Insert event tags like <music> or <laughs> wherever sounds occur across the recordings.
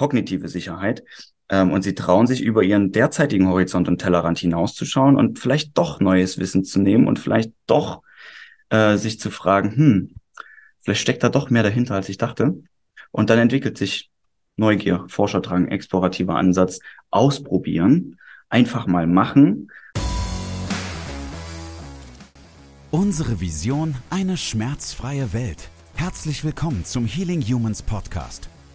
kognitive Sicherheit. Ähm, und sie trauen sich über ihren derzeitigen Horizont und Tellerrand hinauszuschauen und vielleicht doch neues Wissen zu nehmen und vielleicht doch äh, sich zu fragen, hm, vielleicht steckt da doch mehr dahinter, als ich dachte. Und dann entwickelt sich Neugier, Forscherdrang, explorativer Ansatz, ausprobieren, einfach mal machen. Unsere Vision, eine schmerzfreie Welt. Herzlich willkommen zum Healing Humans Podcast.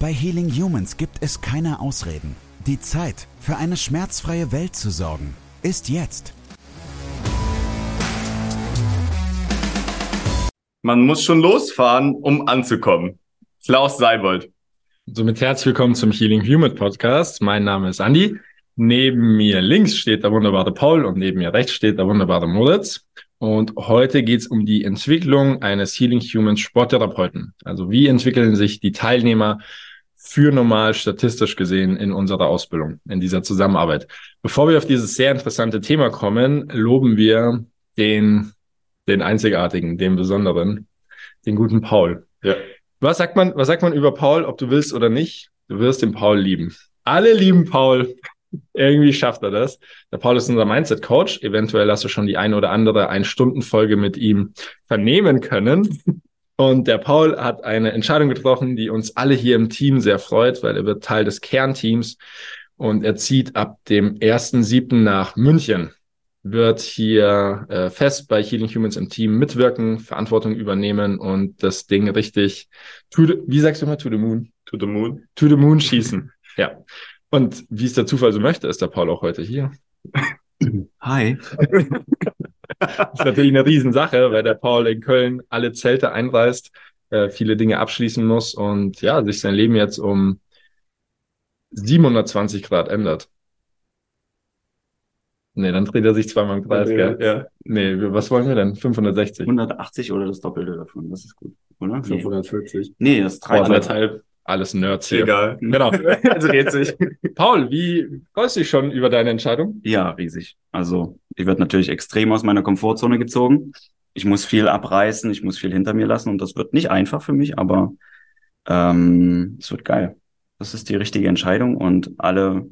Bei Healing Humans gibt es keine Ausreden. Die Zeit, für eine schmerzfreie Welt zu sorgen, ist jetzt. Man muss schon losfahren, um anzukommen. Klaus Seibold. Somit herzlich willkommen zum Healing Human Podcast. Mein Name ist Andi. Neben mir links steht der wunderbare Paul und neben mir rechts steht der wunderbare Moritz. Und heute geht es um die Entwicklung eines Healing Human Sporttherapeuten. Also wie entwickeln sich die Teilnehmer für normal statistisch gesehen in unserer Ausbildung, in dieser Zusammenarbeit. Bevor wir auf dieses sehr interessante Thema kommen, loben wir den, den einzigartigen, den besonderen, den guten Paul. Ja. Was sagt man, was sagt man über Paul, ob du willst oder nicht? Du wirst den Paul lieben. Alle lieben Paul. Irgendwie schafft er das. Der Paul ist unser Mindset-Coach. Eventuell hast du schon die eine oder andere Ein-Stunden-Folge mit ihm vernehmen können. Und der Paul hat eine Entscheidung getroffen, die uns alle hier im Team sehr freut, weil er wird Teil des Kernteams und er zieht ab dem 1.7. nach München, wird hier äh, fest bei Healing Humans im Team mitwirken, Verantwortung übernehmen und das Ding richtig, to the, wie sagst du mal, to the moon? To the moon. To the moon schießen. ja. Und wie es der Zufall so möchte, ist der Paul auch heute hier. Hi. <laughs> das ist natürlich eine Riesensache, weil der Paul in Köln alle Zelte einreißt, äh, viele Dinge abschließen muss und ja, sich sein Leben jetzt um 720 Grad ändert. Nee, dann dreht er sich zweimal im Kreis, gell? Ja. Nee, was wollen wir denn? 560? 180 oder das Doppelte davon, das ist gut, oder? 540. Nee, das ist dreieinhalb. Alles Nerds hier. Egal. Genau. <laughs> Dreht sich. Paul, wie freust du dich schon über deine Entscheidung? Ja, riesig. Also, ich werde natürlich extrem aus meiner Komfortzone gezogen. Ich muss viel abreißen, ich muss viel hinter mir lassen und das wird nicht einfach für mich, aber ähm, es wird geil. Das ist die richtige Entscheidung und alle,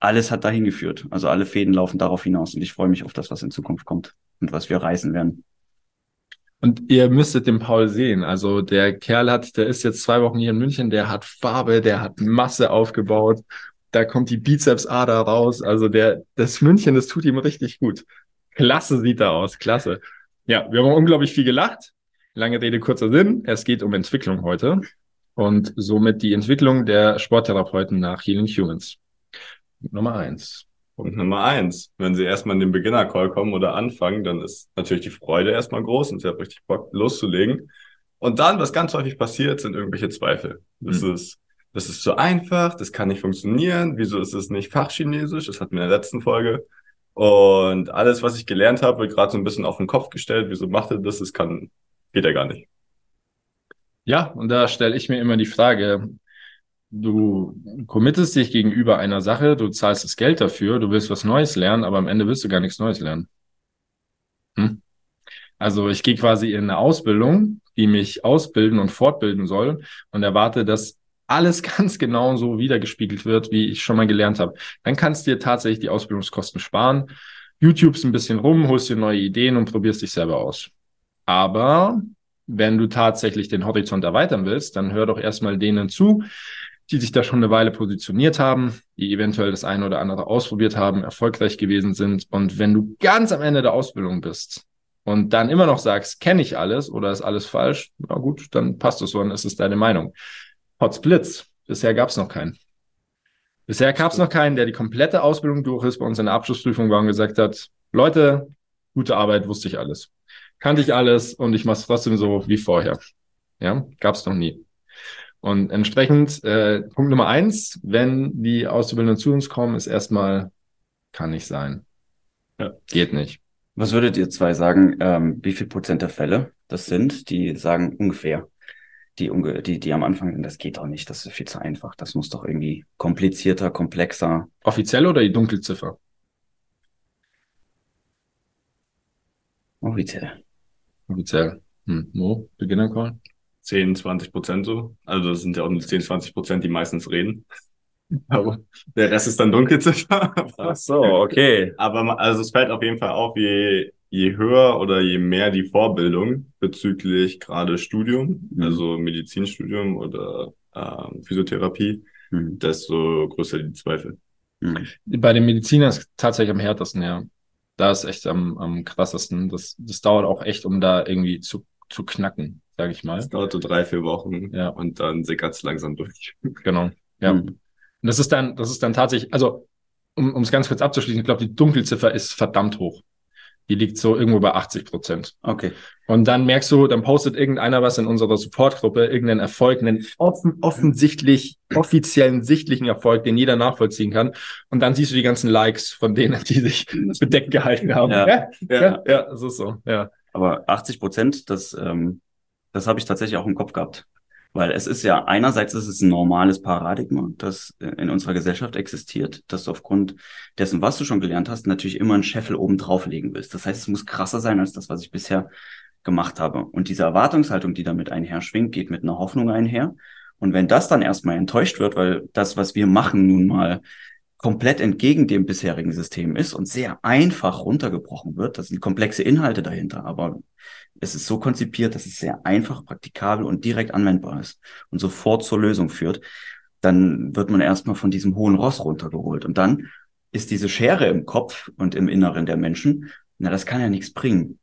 alles hat dahin geführt. Also alle Fäden laufen darauf hinaus und ich freue mich auf das, was in Zukunft kommt und was wir reißen werden. Und ihr müsstet den Paul sehen. Also der Kerl hat, der ist jetzt zwei Wochen hier in München, der hat Farbe, der hat Masse aufgebaut. Da kommt die Bizepsader raus. Also der, das München, das tut ihm richtig gut. Klasse sieht er aus, klasse. Ja, wir haben unglaublich viel gelacht. Lange Rede, kurzer Sinn. Es geht um Entwicklung heute und somit die Entwicklung der Sporttherapeuten nach Healing Humans. Nummer eins. Punkt Nummer eins. Wenn Sie erstmal in den Beginner-Call kommen oder anfangen, dann ist natürlich die Freude erstmal groß und Sie haben richtig Bock loszulegen. Und dann, was ganz häufig passiert, sind irgendwelche Zweifel. Das mhm. ist, das ist zu einfach, das kann nicht funktionieren. Wieso ist es nicht Fachchinesisch? Das hatten wir in der letzten Folge. Und alles, was ich gelernt habe, wird gerade so ein bisschen auf den Kopf gestellt. Wieso macht er das? Das kann, geht ja gar nicht. Ja, und da stelle ich mir immer die Frage, du committest dich gegenüber einer Sache, du zahlst das Geld dafür, du willst was Neues lernen, aber am Ende willst du gar nichts Neues lernen. Hm? Also ich gehe quasi in eine Ausbildung, die mich ausbilden und fortbilden soll und erwarte, dass alles <laughs> ganz genau so wiedergespiegelt wird, wie ich schon mal gelernt habe. Dann kannst du dir tatsächlich die Ausbildungskosten sparen. YouTubes ein bisschen rum, holst dir neue Ideen und probierst dich selber aus. Aber wenn du tatsächlich den Horizont erweitern willst, dann hör doch erstmal denen zu, die sich da schon eine Weile positioniert haben, die eventuell das eine oder andere ausprobiert haben, erfolgreich gewesen sind. Und wenn du ganz am Ende der Ausbildung bist und dann immer noch sagst, kenne ich alles oder ist alles falsch, na gut, dann passt es so, dann ist es deine Meinung. Potsblitz, bisher gab es noch keinen. Bisher gab es noch keinen, der die komplette Ausbildung durch ist, bei uns in der Abschlussprüfung war und gesagt hat, Leute, gute Arbeit, wusste ich alles. Kannte ich alles und ich mache es trotzdem so wie vorher. Ja, gab es noch nie. Und entsprechend, äh, Punkt Nummer eins, wenn die Auszubildenden zu uns kommen, ist erstmal, kann nicht sein. Ja. Geht nicht. Was würdet ihr zwei sagen, ähm, wie viel Prozent der Fälle das sind, die sagen ungefähr, die, die, die am Anfang, das geht doch nicht, das ist viel zu einfach, das muss doch irgendwie komplizierter, komplexer. Offiziell oder die Dunkelziffer? Offiziell. Offiziell. Hm. Mo, Beginner-Call? 10, 20 Prozent so. Also das sind ja auch nur 10, 20 Prozent, die meistens reden. <laughs> Aber der Rest ist dann Dunkelziffer. Ach so, okay. Aber also es fällt auf jeden Fall auf, je, je höher oder je mehr die Vorbildung bezüglich gerade Studium, Mhm. also Medizinstudium oder ähm, Physiotherapie, Hm. desto größer die Zweifel. Hm. Bei den Medizinern ist tatsächlich am härtesten, ja. Da ist echt am, am krassesten. Das, das dauert auch echt, um da irgendwie zu, zu knacken, sage ich mal. Das dauert so drei, vier Wochen Ja. und dann sickert es langsam durch. <laughs> Genau. Ja. Hm. Und das ist dann, das ist dann tatsächlich, also um um es ganz kurz abzuschließen, ich glaube, die Dunkelziffer ist verdammt hoch. Die liegt so irgendwo bei 80 Prozent. Okay. Und dann merkst du, dann postet irgendeiner was in unserer Supportgruppe, irgendeinen Erfolg, einen offen, offensichtlich, offiziellen, sichtlichen Erfolg, den jeder nachvollziehen kann. Und dann siehst du die ganzen Likes von denen, die sich <laughs> bedeckt gehalten haben. Ja. ja, ja, ja das ist so. Ja. Aber 80 Prozent, das, ähm, das habe ich tatsächlich auch im Kopf gehabt. Weil es ist ja, einerseits ist es ein normales Paradigma, das in unserer Gesellschaft existiert, dass du aufgrund dessen, was du schon gelernt hast, natürlich immer einen Scheffel oben drauflegen willst. Das heißt, es muss krasser sein als das, was ich bisher gemacht habe. Und diese Erwartungshaltung, die damit einherschwingt, geht mit einer Hoffnung einher. Und wenn das dann erstmal enttäuscht wird, weil das, was wir machen, nun mal komplett entgegen dem bisherigen System ist und sehr einfach runtergebrochen wird, das sind komplexe Inhalte dahinter, aber es ist so konzipiert, dass es sehr einfach, praktikabel und direkt anwendbar ist und sofort zur Lösung führt, dann wird man erstmal von diesem hohen Ross runtergeholt. Und dann ist diese Schere im Kopf und im Inneren der Menschen, na, das kann ja nichts bringen.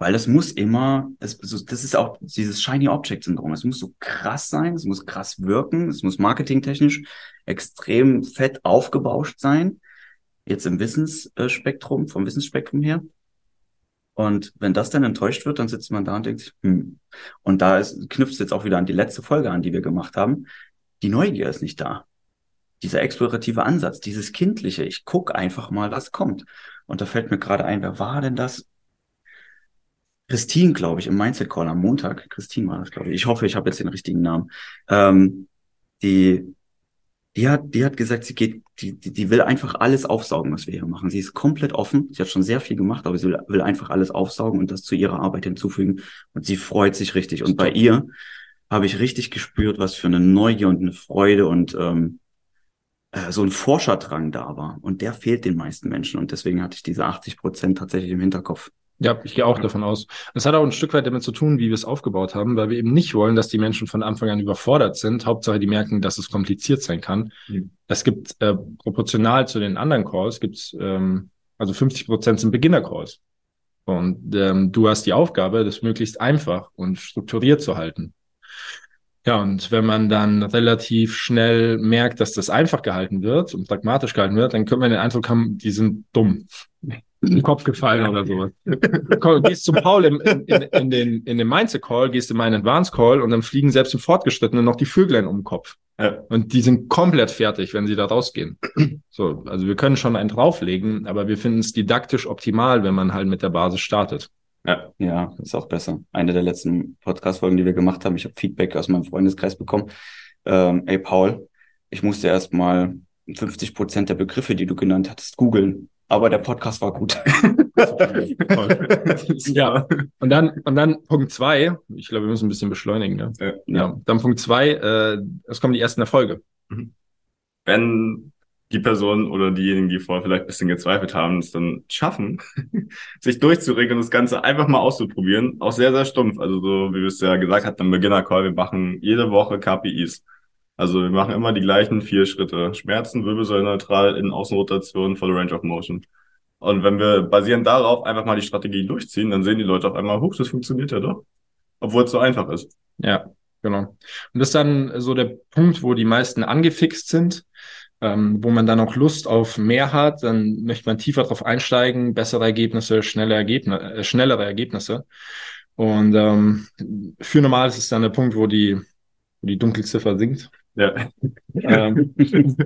Weil es muss immer, es, das ist auch dieses Shiny Object Syndrom. Es muss so krass sein, es muss krass wirken, es muss marketingtechnisch extrem fett aufgebauscht sein. Jetzt im Wissensspektrum, vom Wissensspektrum her. Und wenn das dann enttäuscht wird, dann sitzt man da und denkt sich, hm. Und da ist, knüpft es jetzt auch wieder an die letzte Folge an, die wir gemacht haben. Die Neugier ist nicht da. Dieser explorative Ansatz, dieses kindliche, ich guck einfach mal, was kommt. Und da fällt mir gerade ein, wer war denn das? Christine, glaube ich, im Mindset Call am Montag. Christine war das, glaube ich. Ich hoffe, ich habe jetzt den richtigen Namen. Ähm, die, die hat, die hat gesagt, sie geht, die, die, die will einfach alles aufsaugen, was wir hier machen. Sie ist komplett offen. Sie hat schon sehr viel gemacht, aber sie will, will einfach alles aufsaugen und das zu ihrer Arbeit hinzufügen. Und sie freut sich richtig. Und bei ihr habe ich richtig gespürt, was für eine Neugier und eine Freude und ähm, äh, so ein Forscherdrang da war. Und der fehlt den meisten Menschen. Und deswegen hatte ich diese 80 Prozent tatsächlich im Hinterkopf. Ja, ich gehe auch davon aus. Das hat auch ein Stück weit damit zu tun, wie wir es aufgebaut haben, weil wir eben nicht wollen, dass die Menschen von Anfang an überfordert sind. Hauptsache, die merken, dass es kompliziert sein kann. Mhm. Es gibt äh, proportional zu den anderen Calls, gibt's ähm, also 50 Prozent sind Beginner-Calls. Und ähm, du hast die Aufgabe, das möglichst einfach und strukturiert zu halten. Ja, und wenn man dann relativ schnell merkt, dass das einfach gehalten wird und pragmatisch gehalten wird, dann könnte man den Eindruck haben, die sind dumm. In den Kopf gefallen oder sowas. Komm, gehst zum Paul im, in, in, in den, in den Mindset-Call, gehst in meinen Advanced-Call und dann fliegen selbst im Fortgeschrittenen noch die Vöglein um den Kopf. Ja. Und die sind komplett fertig, wenn sie da rausgehen. So, also wir können schon einen drauflegen, aber wir finden es didaktisch optimal, wenn man halt mit der Basis startet. Ja. Ja, ist auch besser. Eine der letzten Podcast-Folgen, die wir gemacht haben, ich habe Feedback aus meinem Freundeskreis bekommen. Ähm, ey, Paul, ich musste erst mal 50 Prozent der Begriffe, die du genannt hattest, googeln. Aber der Podcast war gut. <laughs> ja. Und dann, und dann Punkt zwei, ich glaube, wir müssen ein bisschen beschleunigen, ne? Ja. Ja. Dann Punkt zwei, äh, es kommen die ersten Erfolge. Wenn die Person oder diejenigen, die vorher vielleicht ein bisschen gezweifelt haben, es dann schaffen, <laughs> sich durchzuregen und das Ganze einfach mal auszuprobieren, auch sehr, sehr stumpf. Also so, wie wir es ja gesagt hatten im Beginner-Call, wir machen jede Woche KPIs. Also wir machen immer die gleichen vier Schritte. Schmerzen, Wirbelsäule neutral, Innen-Außenrotation, volle Range of Motion. Und wenn wir basierend darauf einfach mal die Strategie durchziehen, dann sehen die Leute auf einmal, huch, das funktioniert ja doch. Obwohl es so einfach ist. Ja, genau. Und das ist dann so der Punkt, wo die meisten angefixt sind, ähm, wo man dann auch Lust auf mehr hat, dann möchte man tiefer drauf einsteigen, bessere Ergebnisse, schnelle Ergebnisse, äh, schnellere Ergebnisse. Und ähm, für normal ist es dann der Punkt, wo die wo die Dunkelziffer sinkt. Ja. <laughs> ähm,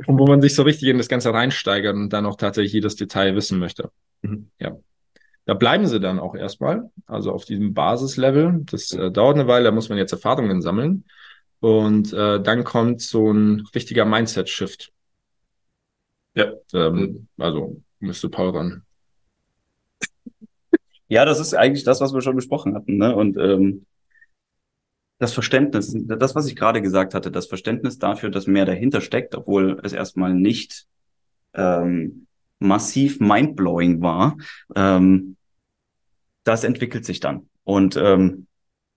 und wo man sich so richtig in das Ganze reinsteigert und dann auch tatsächlich jedes Detail wissen möchte. Mhm. Ja. Da bleiben sie dann auch erstmal, also auf diesem Basislevel. Das äh, dauert eine Weile, da muss man jetzt Erfahrungen sammeln. Und äh, dann kommt so ein richtiger Mindset-Shift. Ja. Ähm, also müsste Paul ran. Ja, das ist eigentlich das, was wir schon besprochen hatten. Ne? Und ähm, das Verständnis, das, was ich gerade gesagt hatte, das Verständnis dafür, dass mehr dahinter steckt, obwohl es erstmal nicht ähm, massiv mindblowing war, ähm, das entwickelt sich dann. Und ähm,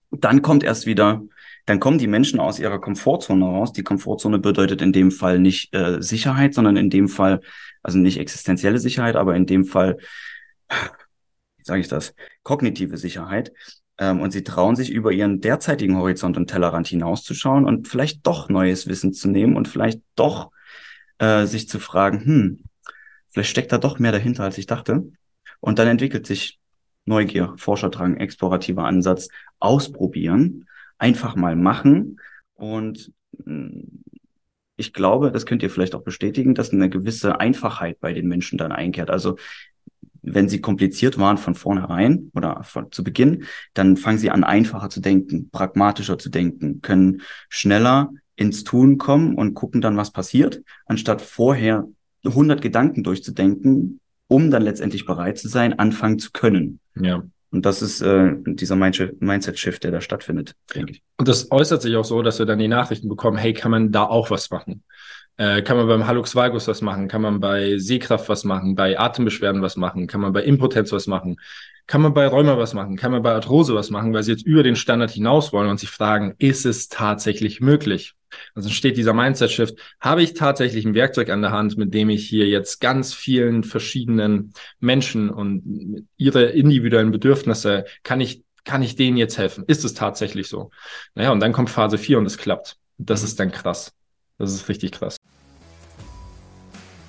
dann kommt erst wieder, dann kommen die Menschen aus ihrer Komfortzone raus. Die Komfortzone bedeutet in dem Fall nicht äh, Sicherheit, sondern in dem Fall, also nicht existenzielle Sicherheit, aber in dem Fall, wie sage ich das, kognitive Sicherheit. Ähm, und sie trauen sich über ihren derzeitigen Horizont und Tellerrand hinauszuschauen und vielleicht doch neues Wissen zu nehmen und vielleicht doch äh, sich zu fragen, hm, vielleicht steckt da doch mehr dahinter, als ich dachte. Und dann entwickelt sich Neugier, Forscherdrang, explorativer Ansatz, ausprobieren, einfach mal machen. Und mm, ich glaube, das könnt ihr vielleicht auch bestätigen, dass eine gewisse Einfachheit bei den Menschen dann einkehrt. Also wenn sie kompliziert waren von vornherein oder von, zu Beginn, dann fangen sie an, einfacher zu denken, pragmatischer zu denken, können schneller ins Tun kommen und gucken dann, was passiert, anstatt vorher 100 Gedanken durchzudenken, um dann letztendlich bereit zu sein, anfangen zu können. Ja. Und das ist äh, dieser Mindset-Shift, der da stattfindet, denke ich. Und das äußert sich auch so, dass wir dann die Nachrichten bekommen, hey, kann man da auch was machen? Äh, kann man beim Hallux Valgus was machen? Kann man bei Sehkraft was machen? Bei Atembeschwerden was machen? Kann man bei Impotenz was machen? Kann man bei Rheuma was machen? Kann man bei Arthrose was machen? Weil sie jetzt über den Standard hinaus wollen und sich fragen, ist es tatsächlich möglich? Also steht dieser Mindset-Shift. Habe ich tatsächlich ein Werkzeug an der Hand, mit dem ich hier jetzt ganz vielen verschiedenen Menschen und ihre individuellen Bedürfnisse, kann ich, kann ich denen jetzt helfen? Ist es tatsächlich so? Naja, und dann kommt Phase 4 und es klappt. Das ist dann krass. Das ist richtig krass.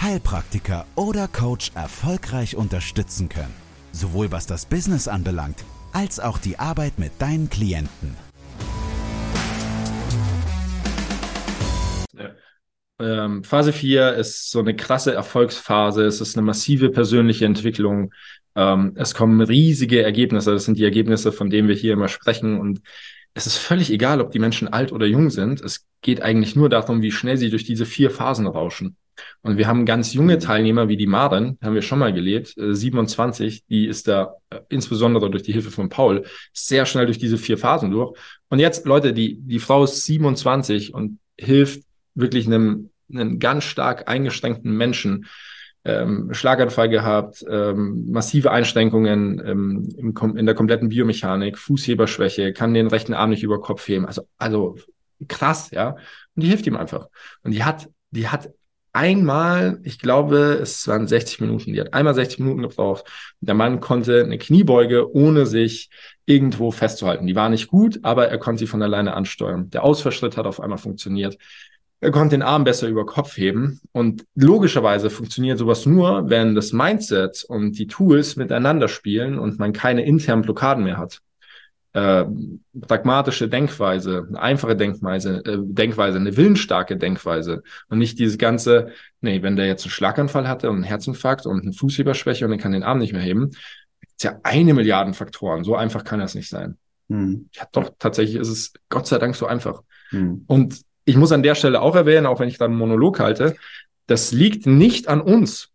Heilpraktiker oder Coach erfolgreich unterstützen können. Sowohl was das Business anbelangt, als auch die Arbeit mit deinen Klienten. Ähm, Phase 4 ist so eine krasse Erfolgsphase. Es ist eine massive persönliche Entwicklung. Ähm, es kommen riesige Ergebnisse. Das sind die Ergebnisse, von denen wir hier immer sprechen. Und es ist völlig egal, ob die Menschen alt oder jung sind. Es geht eigentlich nur darum, wie schnell sie durch diese vier Phasen rauschen. Und wir haben ganz junge Teilnehmer wie die Maren, haben wir schon mal gelebt, äh, 27, die ist da äh, insbesondere durch die Hilfe von Paul sehr schnell durch diese vier Phasen durch. Und jetzt, Leute, die, die Frau ist 27 und hilft wirklich einem, einem ganz stark eingeschränkten Menschen, ähm, Schlaganfall gehabt, ähm, massive Einschränkungen ähm, im, in der kompletten Biomechanik, Fußheberschwäche, kann den rechten Arm nicht über Kopf heben. Also, also krass, ja. Und die hilft ihm einfach. Und die hat, die hat einmal, ich glaube, es waren 60 Minuten, die hat einmal 60 Minuten gebraucht. Der Mann konnte eine Kniebeuge, ohne sich irgendwo festzuhalten. Die war nicht gut, aber er konnte sie von alleine ansteuern. Der Ausfallschritt hat auf einmal funktioniert. Er konnte den Arm besser über Kopf heben. Und logischerweise funktioniert sowas nur, wenn das Mindset und die Tools miteinander spielen und man keine internen Blockaden mehr hat äh, pragmatische Denkweise, eine einfache Denkweise, äh, Denkweise, eine willensstarke Denkweise und nicht dieses ganze, nee, wenn der jetzt einen Schlaganfall hatte und einen Herzinfarkt und eine Fußheberschwäche und er kann den Arm nicht mehr heben, ist ja eine Milliarden Faktoren. So einfach kann das nicht sein. Hm. Ja, doch, tatsächlich ist es Gott sei Dank so einfach. Hm. Und ich muss an der Stelle auch erwähnen, auch wenn ich da einen Monolog halte, das liegt nicht an uns.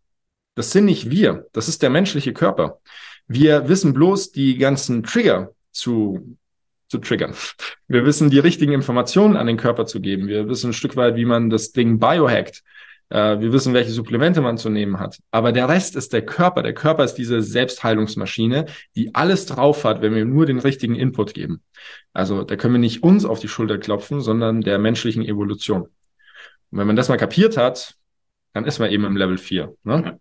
Das sind nicht wir. Das ist der menschliche Körper. Wir wissen bloß die ganzen Trigger, zu, zu triggern. Wir wissen, die richtigen Informationen an den Körper zu geben. Wir wissen ein Stück weit, wie man das Ding biohackt. Äh, wir wissen, welche Supplemente man zu nehmen hat. Aber der Rest ist der Körper. Der Körper ist diese Selbstheilungsmaschine, die alles drauf hat, wenn wir nur den richtigen Input geben. Also da können wir nicht uns auf die Schulter klopfen, sondern der menschlichen Evolution. Und wenn man das mal kapiert hat, dann ist man eben im Level 4. Ne?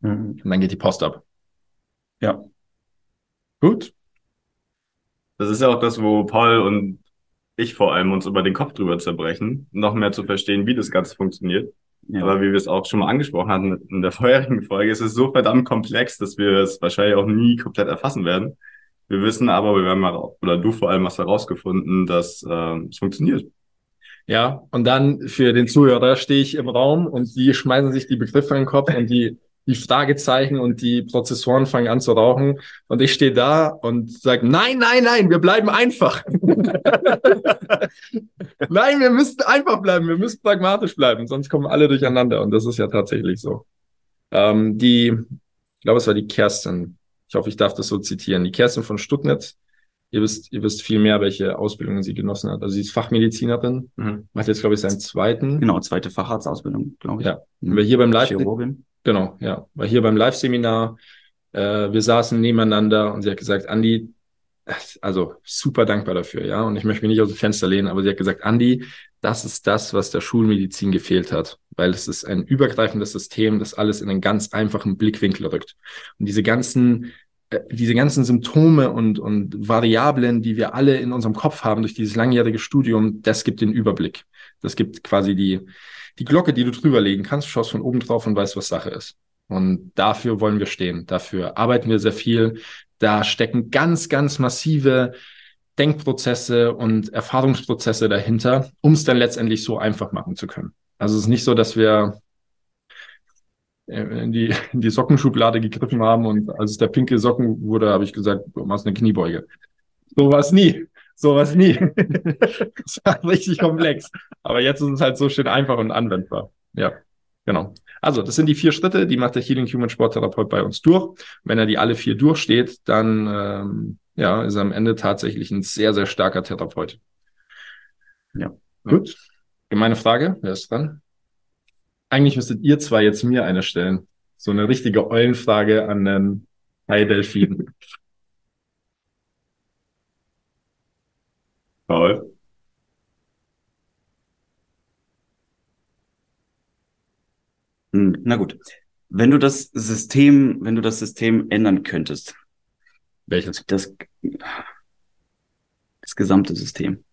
Mhm. Und dann geht die Post ab. Ja. Gut. Das ist ja auch das, wo Paul und ich vor allem uns über den Kopf drüber zerbrechen, noch mehr zu verstehen, wie das Ganze funktioniert. Ja. Aber wie wir es auch schon mal angesprochen hatten in der <laughs> vorherigen Folge, ist es so verdammt komplex, dass wir es wahrscheinlich auch nie komplett erfassen werden. Wir wissen aber, wir haben mal, oder du vor allem hast herausgefunden, dass äh, es funktioniert. Ja, und dann für den Zuhörer stehe ich im Raum und die schmeißen sich die Begriffe in den Kopf und die die Fragezeichen und die Prozessoren fangen an zu rauchen und ich stehe da und sage, nein, nein, nein, wir bleiben einfach. <laughs> nein, wir müssen einfach bleiben, wir müssen pragmatisch bleiben, sonst kommen alle durcheinander und das ist ja tatsächlich so. Ähm, die, ich glaube, es war die Kerstin, ich hoffe, ich darf das so zitieren, die Kerstin von Stuttgart, ihr wisst, ihr wisst viel mehr, welche Ausbildungen sie genossen hat. Also sie ist Fachmedizinerin, mhm. macht jetzt, glaube ich, seinen zweiten. Genau, zweite Facharztausbildung, glaube ich. Ja. Mhm. Wir hier beim Live Chirurgin. Genau, ja. War hier beim Live-Seminar. Äh, wir saßen nebeneinander und sie hat gesagt, Andi, also super dankbar dafür, ja. Und ich möchte mich nicht aus dem Fenster lehnen, aber sie hat gesagt, Andi, das ist das, was der Schulmedizin gefehlt hat, weil es ist ein übergreifendes System, das alles in einen ganz einfachen Blickwinkel rückt. Und diese ganzen, diese ganzen Symptome und, und Variablen, die wir alle in unserem Kopf haben durch dieses langjährige Studium, das gibt den Überblick. Das gibt quasi die, die Glocke, die du drüber legen kannst, schaust von oben drauf und weißt, was Sache ist. Und dafür wollen wir stehen. Dafür arbeiten wir sehr viel. Da stecken ganz, ganz massive Denkprozesse und Erfahrungsprozesse dahinter, um es dann letztendlich so einfach machen zu können. Also es ist nicht so, dass wir in die, in die Sockenschublade gegriffen haben und als es der pinke Socken wurde, habe ich gesagt, du machst eine Kniebeuge. So war es nie. Sowas nie. <laughs> das war richtig komplex. Aber jetzt ist es halt so schön einfach und anwendbar. Ja, genau. Also, das sind die vier Schritte, die macht der Healing Human Sporttherapeut bei uns durch. Wenn er die alle vier durchsteht, dann ähm, ja, ist er am Ende tatsächlich ein sehr, sehr starker Therapeut. Ja. Gut. Gemeine Frage, wer ist dran? Eigentlich müsstet ihr zwei jetzt mir eine stellen. So eine richtige Eulenfrage an den Hai Delfin. Paul? Hm, na gut. Wenn du das System, wenn du das System ändern könntest. Welches? Das, das gesamte System.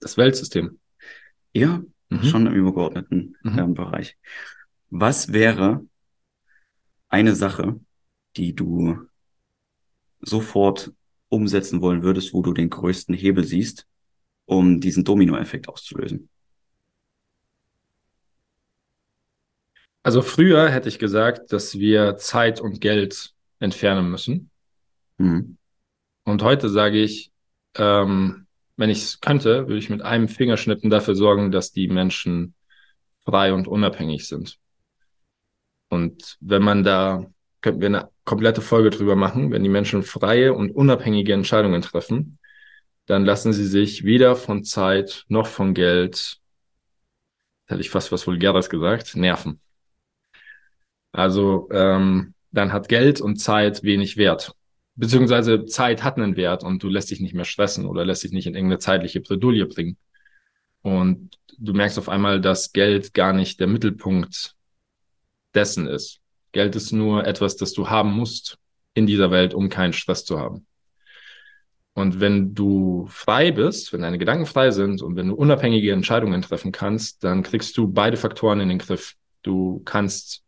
Das Weltsystem. Ja, mhm. schon im übergeordneten mhm. äh, Bereich. Was wäre eine Sache, die du sofort umsetzen wollen würdest, wo du den größten Hebel siehst, um diesen Dominoeffekt auszulösen? Also früher hätte ich gesagt, dass wir Zeit und Geld entfernen müssen. Mhm. Und heute sage ich, ähm, wenn ich es könnte, würde ich mit einem Fingerschnippen dafür sorgen, dass die Menschen frei und unabhängig sind. Und wenn man da, könnten wir eine komplette Folge drüber machen. Wenn die Menschen freie und unabhängige Entscheidungen treffen, dann lassen sie sich weder von Zeit noch von Geld, hätte ich fast was Vulgäres gesagt, nerven. Also ähm, dann hat Geld und Zeit wenig Wert. Beziehungsweise Zeit hat einen Wert und du lässt dich nicht mehr stressen oder lässt dich nicht in irgendeine zeitliche Bredouille bringen. Und du merkst auf einmal, dass Geld gar nicht der Mittelpunkt dessen ist. Geld ist nur etwas, das du haben musst in dieser Welt, um keinen Stress zu haben. Und wenn du frei bist, wenn deine Gedanken frei sind und wenn du unabhängige Entscheidungen treffen kannst, dann kriegst du beide Faktoren in den Griff. Du kannst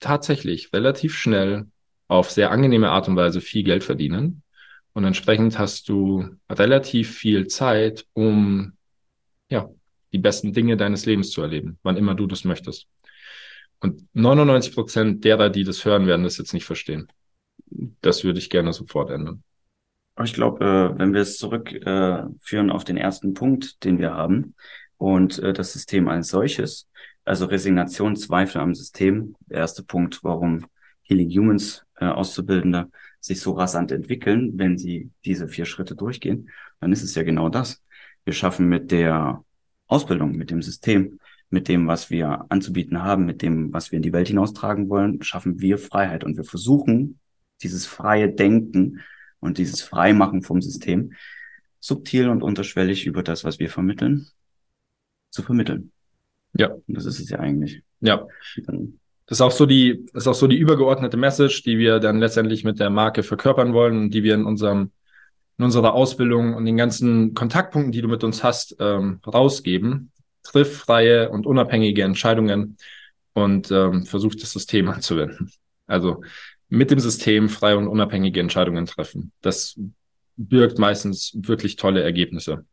tatsächlich relativ schnell auf sehr angenehme Art und Weise viel Geld verdienen. Und entsprechend hast du relativ viel Zeit, um ja, die besten Dinge deines Lebens zu erleben, wann immer du das möchtest. Und 99 Prozent derer, die das hören, werden das jetzt nicht verstehen. Das würde ich gerne sofort ändern. Ich glaube, äh, wenn wir es zurückführen äh, auf den ersten Punkt, den wir haben, und äh, das System als solches, also Resignation, Zweifel am System, der erste Punkt, warum Healing Humans Auszubildende sich so rasant entwickeln, wenn sie diese vier Schritte durchgehen, dann ist es ja genau das. Wir schaffen mit der Ausbildung, mit dem System, mit dem, was wir anzubieten haben, mit dem, was wir in die Welt hinaustragen wollen, schaffen wir Freiheit. Und wir versuchen, dieses freie Denken und dieses Freimachen vom System subtil und unterschwellig über das, was wir vermitteln, zu vermitteln. Ja. Und das ist es ja eigentlich. Ja. Das ist auch so die, ist auch so die übergeordnete Message, die wir dann letztendlich mit der Marke verkörpern wollen und die wir in unserem, in unserer Ausbildung und den ganzen Kontaktpunkten, die du mit uns hast, ähm, rausgeben. Triff freie und unabhängige Entscheidungen und ähm, versucht das System anzuwenden. Also mit dem System freie und unabhängige Entscheidungen treffen. Das birgt meistens wirklich tolle Ergebnisse.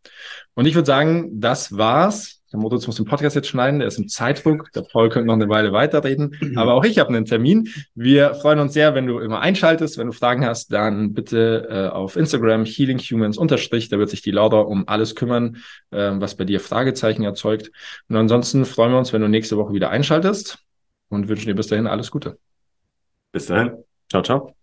Und ich würde sagen, das war's. Der Moritz muss den Podcast jetzt schneiden, der ist im Zeitdruck. Der Paul könnte noch eine Weile weiterreden. Mhm. <clears throat> Aber auch ich habe einen Termin. Wir freuen uns sehr, wenn du immer einschaltest. Wenn du Fragen hast, dann bitte äh, auf Instagram healinghumans unterstrich. Da wird sich die Laura um alles kümmern, äh, was bei dir Fragezeichen erzeugt. Und ansonsten freuen wir uns, wenn du nächste Woche wieder einschaltest und wünschen dir bis dahin alles Gute. Bis dahin. Ciao, ciao.